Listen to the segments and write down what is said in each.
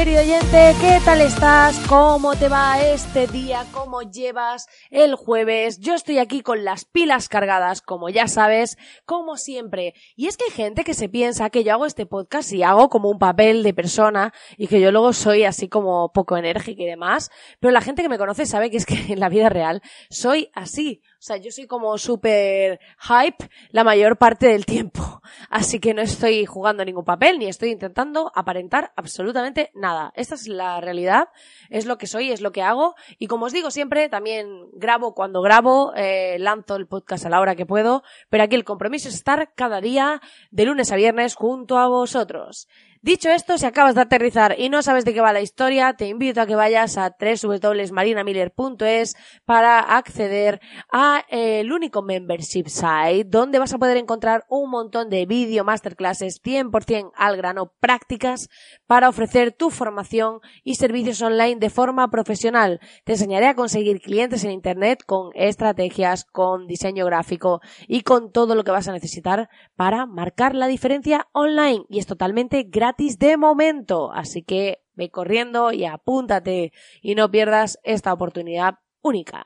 Querido oyente, ¿qué tal estás? ¿Cómo te va este día? ¿Cómo llevas el jueves? Yo estoy aquí con las pilas cargadas, como ya sabes, como siempre. Y es que hay gente que se piensa que yo hago este podcast y hago como un papel de persona y que yo luego soy así como poco enérgica y demás. Pero la gente que me conoce sabe que es que en la vida real soy así. O sea, yo soy como súper hype la mayor parte del tiempo. Así que no estoy jugando ningún papel ni estoy intentando aparentar absolutamente nada. Esta es la realidad, es lo que soy, es lo que hago. Y como os digo siempre, también grabo cuando grabo, eh, lanzo el podcast a la hora que puedo. Pero aquí el compromiso es estar cada día, de lunes a viernes, junto a vosotros. Dicho esto, si acabas de aterrizar y no sabes de qué va la historia, te invito a que vayas a www.marinamiller.es para acceder a eh, el único membership site donde vas a poder encontrar un montón de vídeo masterclasses 100% al grano prácticas para ofrecer tu formación y servicios online de forma profesional. Te enseñaré a conseguir clientes en internet con estrategias, con diseño gráfico y con todo lo que vas a necesitar para marcar la diferencia online y es totalmente gratis de momento. Así que ve corriendo y apúntate y no pierdas esta oportunidad única.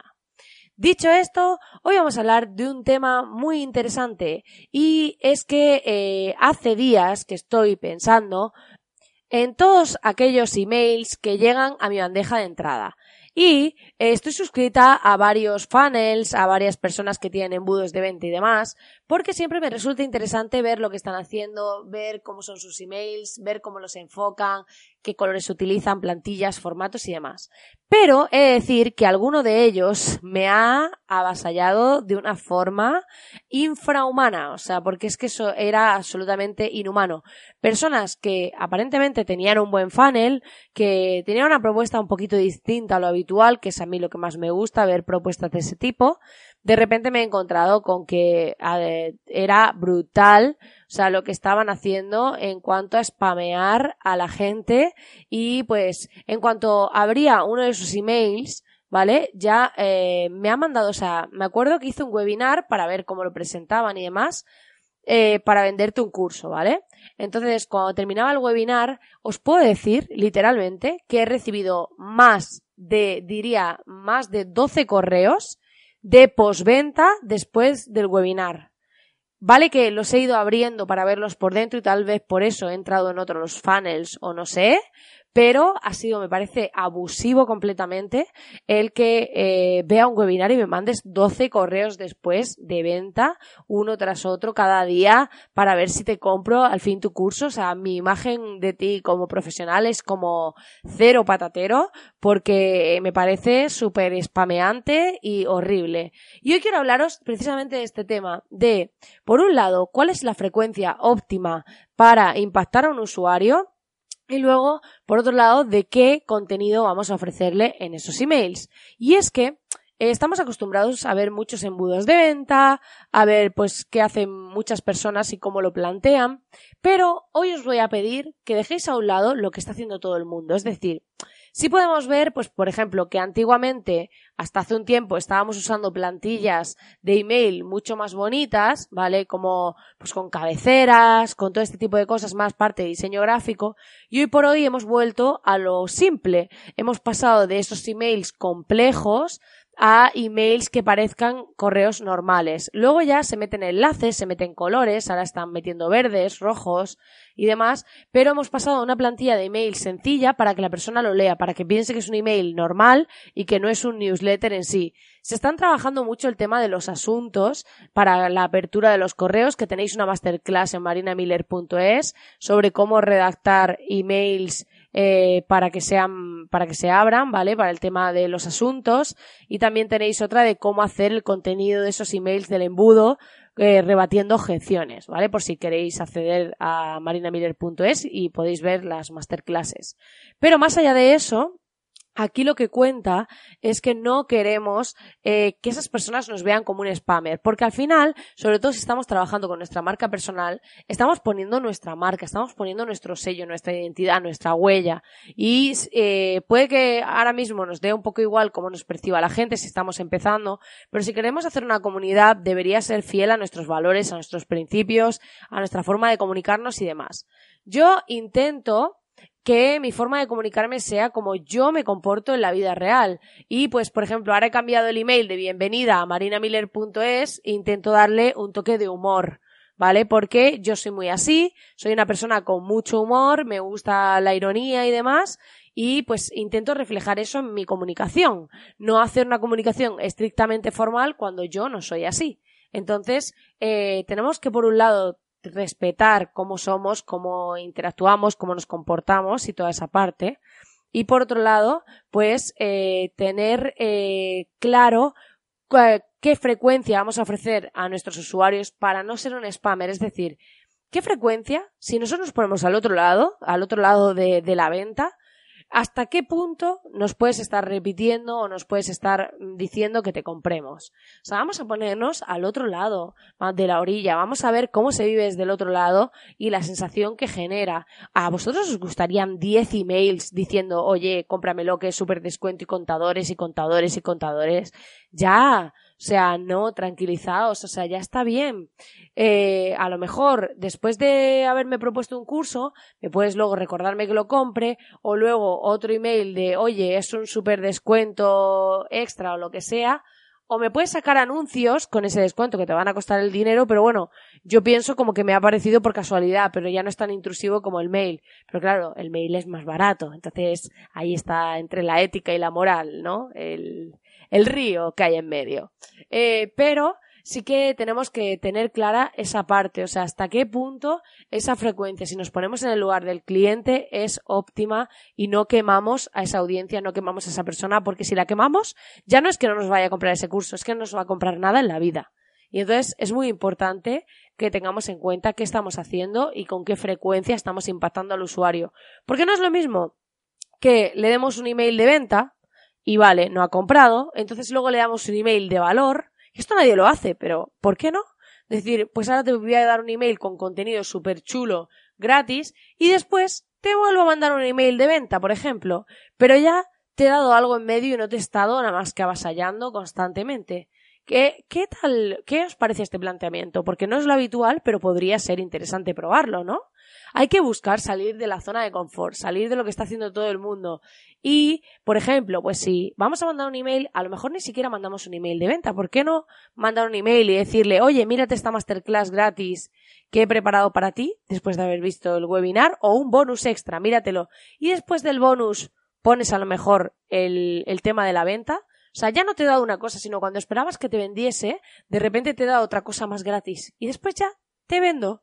Dicho esto, hoy vamos a hablar de un tema muy interesante y es que eh, hace días que estoy pensando en todos aquellos emails que llegan a mi bandeja de entrada. Y estoy suscrita a varios funnels, a varias personas que tienen embudos de venta y demás, porque siempre me resulta interesante ver lo que están haciendo, ver cómo son sus emails, ver cómo los enfocan, qué colores utilizan, plantillas, formatos y demás. Pero he de decir que alguno de ellos me ha avasallado de una forma infrahumana, o sea, porque es que eso era absolutamente inhumano. Personas que aparentemente tenían un buen funnel, que tenían una propuesta un poquito distinta a lo habitual, que a mí lo que más me gusta, ver propuestas de ese tipo, de repente me he encontrado con que era brutal, o sea, lo que estaban haciendo en cuanto a spamear a la gente y pues en cuanto abría uno de sus emails, ¿vale? Ya eh, me ha mandado, o sea, me acuerdo que hice un webinar para ver cómo lo presentaban y demás, eh, para venderte un curso, ¿vale? Entonces, cuando terminaba el webinar, os puedo decir, literalmente, que he recibido más de, diría, más de 12 correos de posventa después del webinar. Vale que los he ido abriendo para verlos por dentro y tal vez por eso he entrado en otros funnels o no sé, pero ha sido, me parece, abusivo completamente el que eh, vea un webinar y me mandes 12 correos después de venta, uno tras otro, cada día, para ver si te compro al fin tu curso. O sea, mi imagen de ti como profesional es como cero patatero, porque me parece súper spameante y horrible. Y hoy quiero hablaros precisamente de este tema, de, por un lado, cuál es la frecuencia óptima para impactar a un usuario, y luego, por otro lado, de qué contenido vamos a ofrecerle en esos emails. Y es que eh, estamos acostumbrados a ver muchos embudos de venta, a ver pues qué hacen muchas personas y cómo lo plantean, pero hoy os voy a pedir que dejéis a un lado lo que está haciendo todo el mundo. Es decir, Sí podemos ver, pues, por ejemplo, que antiguamente, hasta hace un tiempo, estábamos usando plantillas de email mucho más bonitas, ¿vale? Como, pues, con cabeceras, con todo este tipo de cosas, más parte de diseño gráfico. Y hoy por hoy hemos vuelto a lo simple. Hemos pasado de esos emails complejos a emails que parezcan correos normales. Luego ya se meten enlaces, se meten colores, ahora están metiendo verdes, rojos, y demás, pero hemos pasado a una plantilla de email sencilla para que la persona lo lea, para que piense que es un email normal y que no es un newsletter en sí. Se están trabajando mucho el tema de los asuntos para la apertura de los correos, que tenéis una masterclass en marinamiller.es sobre cómo redactar emails eh, para que sean, para que se abran, ¿vale? Para el tema de los asuntos. Y también tenéis otra de cómo hacer el contenido de esos emails del embudo, eh, rebatiendo objeciones, ¿vale? Por si queréis acceder a marinamiller.es y podéis ver las masterclasses. Pero más allá de eso, Aquí lo que cuenta es que no queremos eh, que esas personas nos vean como un spammer, porque al final, sobre todo si estamos trabajando con nuestra marca personal, estamos poniendo nuestra marca, estamos poniendo nuestro sello, nuestra identidad, nuestra huella. Y eh, puede que ahora mismo nos dé un poco igual cómo nos perciba la gente si estamos empezando, pero si queremos hacer una comunidad debería ser fiel a nuestros valores, a nuestros principios, a nuestra forma de comunicarnos y demás. Yo intento que mi forma de comunicarme sea como yo me comporto en la vida real. Y pues, por ejemplo, ahora he cambiado el email de bienvenida a marinamiller.es e intento darle un toque de humor. ¿Vale? Porque yo soy muy así, soy una persona con mucho humor, me gusta la ironía y demás, y pues intento reflejar eso en mi comunicación, no hacer una comunicación estrictamente formal cuando yo no soy así. Entonces, eh, tenemos que por un lado respetar cómo somos, cómo interactuamos, cómo nos comportamos y toda esa parte. Y por otro lado, pues eh, tener eh, claro qué frecuencia vamos a ofrecer a nuestros usuarios para no ser un spammer. Es decir, qué frecuencia, si nosotros nos ponemos al otro lado, al otro lado de la venta, hasta qué punto nos puedes estar repitiendo o nos puedes estar diciendo que te compremos. O sea, vamos a ponernos al otro lado de la orilla, vamos a ver cómo se vive desde el otro lado y la sensación que genera. ¿A vosotros os gustarían 10 emails diciendo, oye, cómpramelo que es súper descuento y contadores y contadores y contadores? Ya, sea, no, tranquilizaos, o sea, ya está bien. Eh, a lo mejor, después de haberme propuesto un curso, me puedes luego recordarme que lo compre, o luego otro email de, oye, es un super descuento extra o lo que sea, o me puedes sacar anuncios con ese descuento que te van a costar el dinero, pero bueno, yo pienso como que me ha aparecido por casualidad, pero ya no es tan intrusivo como el mail. Pero claro, el mail es más barato, entonces ahí está entre la ética y la moral, ¿no? El, el río que hay en medio. Eh, pero sí que tenemos que tener clara esa parte, o sea, hasta qué punto esa frecuencia, si nos ponemos en el lugar del cliente, es óptima y no quemamos a esa audiencia, no quemamos a esa persona, porque si la quemamos, ya no es que no nos vaya a comprar ese curso, es que no nos va a comprar nada en la vida. Y entonces es muy importante que tengamos en cuenta qué estamos haciendo y con qué frecuencia estamos impactando al usuario. Porque no es lo mismo que le demos un email de venta y vale, no ha comprado, entonces luego le damos un email de valor. Esto nadie lo hace, pero ¿por qué no? Decir, pues ahora te voy a dar un email con contenido súper chulo, gratis, y después te vuelvo a mandar un email de venta, por ejemplo, pero ya te he dado algo en medio y no te he estado nada más que avasallando constantemente. ¿Qué, ¿Qué tal? ¿Qué os parece este planteamiento? Porque no es lo habitual, pero podría ser interesante probarlo, ¿no? Hay que buscar salir de la zona de confort, salir de lo que está haciendo todo el mundo. Y, por ejemplo, pues si vamos a mandar un email, a lo mejor ni siquiera mandamos un email de venta. ¿Por qué no mandar un email y decirle, oye, mírate esta masterclass gratis que he preparado para ti después de haber visto el webinar o un bonus extra, míratelo. Y después del bonus pones a lo mejor el, el tema de la venta. O sea, ya no te he dado una cosa, sino cuando esperabas que te vendiese, de repente te dado otra cosa más gratis. Y después ya te vendo.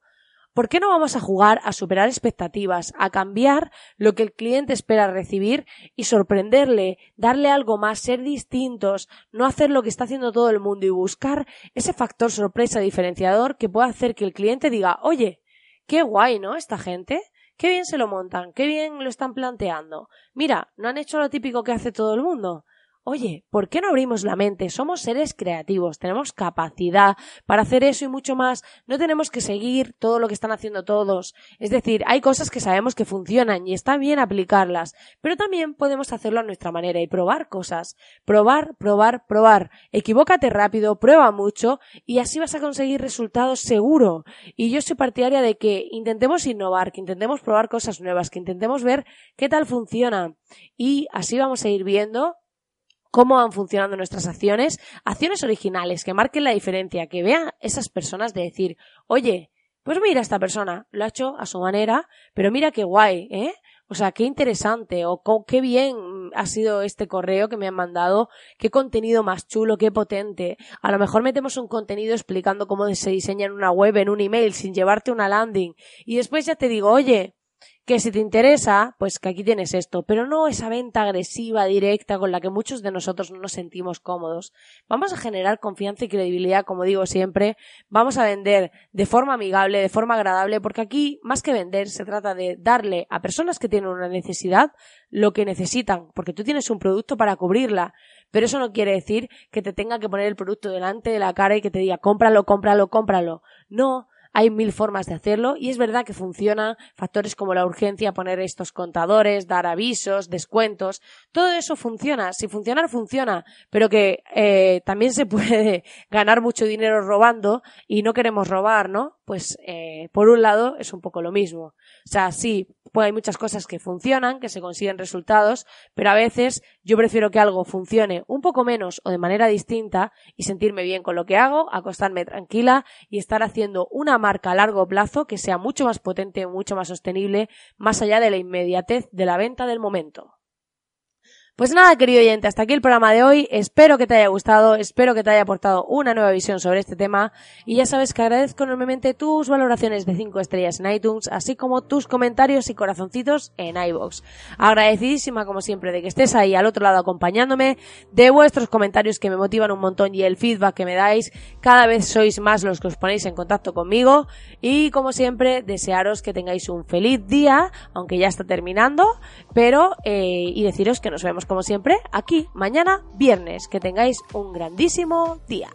¿Por qué no vamos a jugar a superar expectativas, a cambiar lo que el cliente espera recibir y sorprenderle, darle algo más, ser distintos, no hacer lo que está haciendo todo el mundo y buscar ese factor sorpresa diferenciador que pueda hacer que el cliente diga, oye, qué guay, ¿no? Esta gente. Qué bien se lo montan, qué bien lo están planteando. Mira, no han hecho lo típico que hace todo el mundo. Oye, ¿por qué no abrimos la mente? Somos seres creativos, tenemos capacidad para hacer eso y mucho más. No tenemos que seguir todo lo que están haciendo todos. Es decir, hay cosas que sabemos que funcionan y está bien aplicarlas, pero también podemos hacerlo a nuestra manera y probar cosas. Probar, probar, probar. Equivócate rápido, prueba mucho y así vas a conseguir resultados seguro. Y yo soy partidaria de que intentemos innovar, que intentemos probar cosas nuevas, que intentemos ver qué tal funciona. Y así vamos a ir viendo cómo van funcionando nuestras acciones, acciones originales que marquen la diferencia, que vean esas personas de decir, oye, Pues mira, esta persona lo ha hecho a su manera, pero mira qué guay, ¿eh? O sea, qué interesante o qué bien ha sido este correo que me han mandado, qué contenido más chulo, qué potente. A lo mejor metemos un contenido explicando cómo se diseña en una web, en un email, sin llevarte una landing. Y después ya te digo, oye, que si te interesa, pues que aquí tienes esto, pero no esa venta agresiva, directa, con la que muchos de nosotros no nos sentimos cómodos. Vamos a generar confianza y credibilidad, como digo siempre, vamos a vender de forma amigable, de forma agradable, porque aquí, más que vender, se trata de darle a personas que tienen una necesidad lo que necesitan, porque tú tienes un producto para cubrirla, pero eso no quiere decir que te tenga que poner el producto delante de la cara y que te diga cómpralo, cómpralo, cómpralo. No, hay mil formas de hacerlo y es verdad que funcionan factores como la urgencia, poner estos contadores, dar avisos, descuentos, todo eso funciona. Si funcionar, funciona, pero que eh, también se puede ganar mucho dinero robando y no queremos robar, ¿no? Pues eh, por un lado es un poco lo mismo. O sea, sí, pues hay muchas cosas que funcionan, que se consiguen resultados, pero a veces yo prefiero que algo funcione un poco menos o de manera distinta y sentirme bien con lo que hago, acostarme tranquila y estar haciendo una marca a largo plazo que sea mucho más potente, mucho más sostenible, más allá de la inmediatez de la venta del momento. Pues nada, querido oyente, hasta aquí el programa de hoy. Espero que te haya gustado, espero que te haya aportado una nueva visión sobre este tema. Y ya sabes que agradezco enormemente tus valoraciones de 5 estrellas en iTunes, así como tus comentarios y corazoncitos en iBox. Agradecidísima, como siempre, de que estés ahí al otro lado acompañándome, de vuestros comentarios que me motivan un montón y el feedback que me dais. Cada vez sois más los que os ponéis en contacto conmigo. Y como siempre, desearos que tengáis un feliz día, aunque ya está terminando, pero, eh, y deciros que nos vemos como siempre, aquí mañana viernes. Que tengáis un grandísimo día.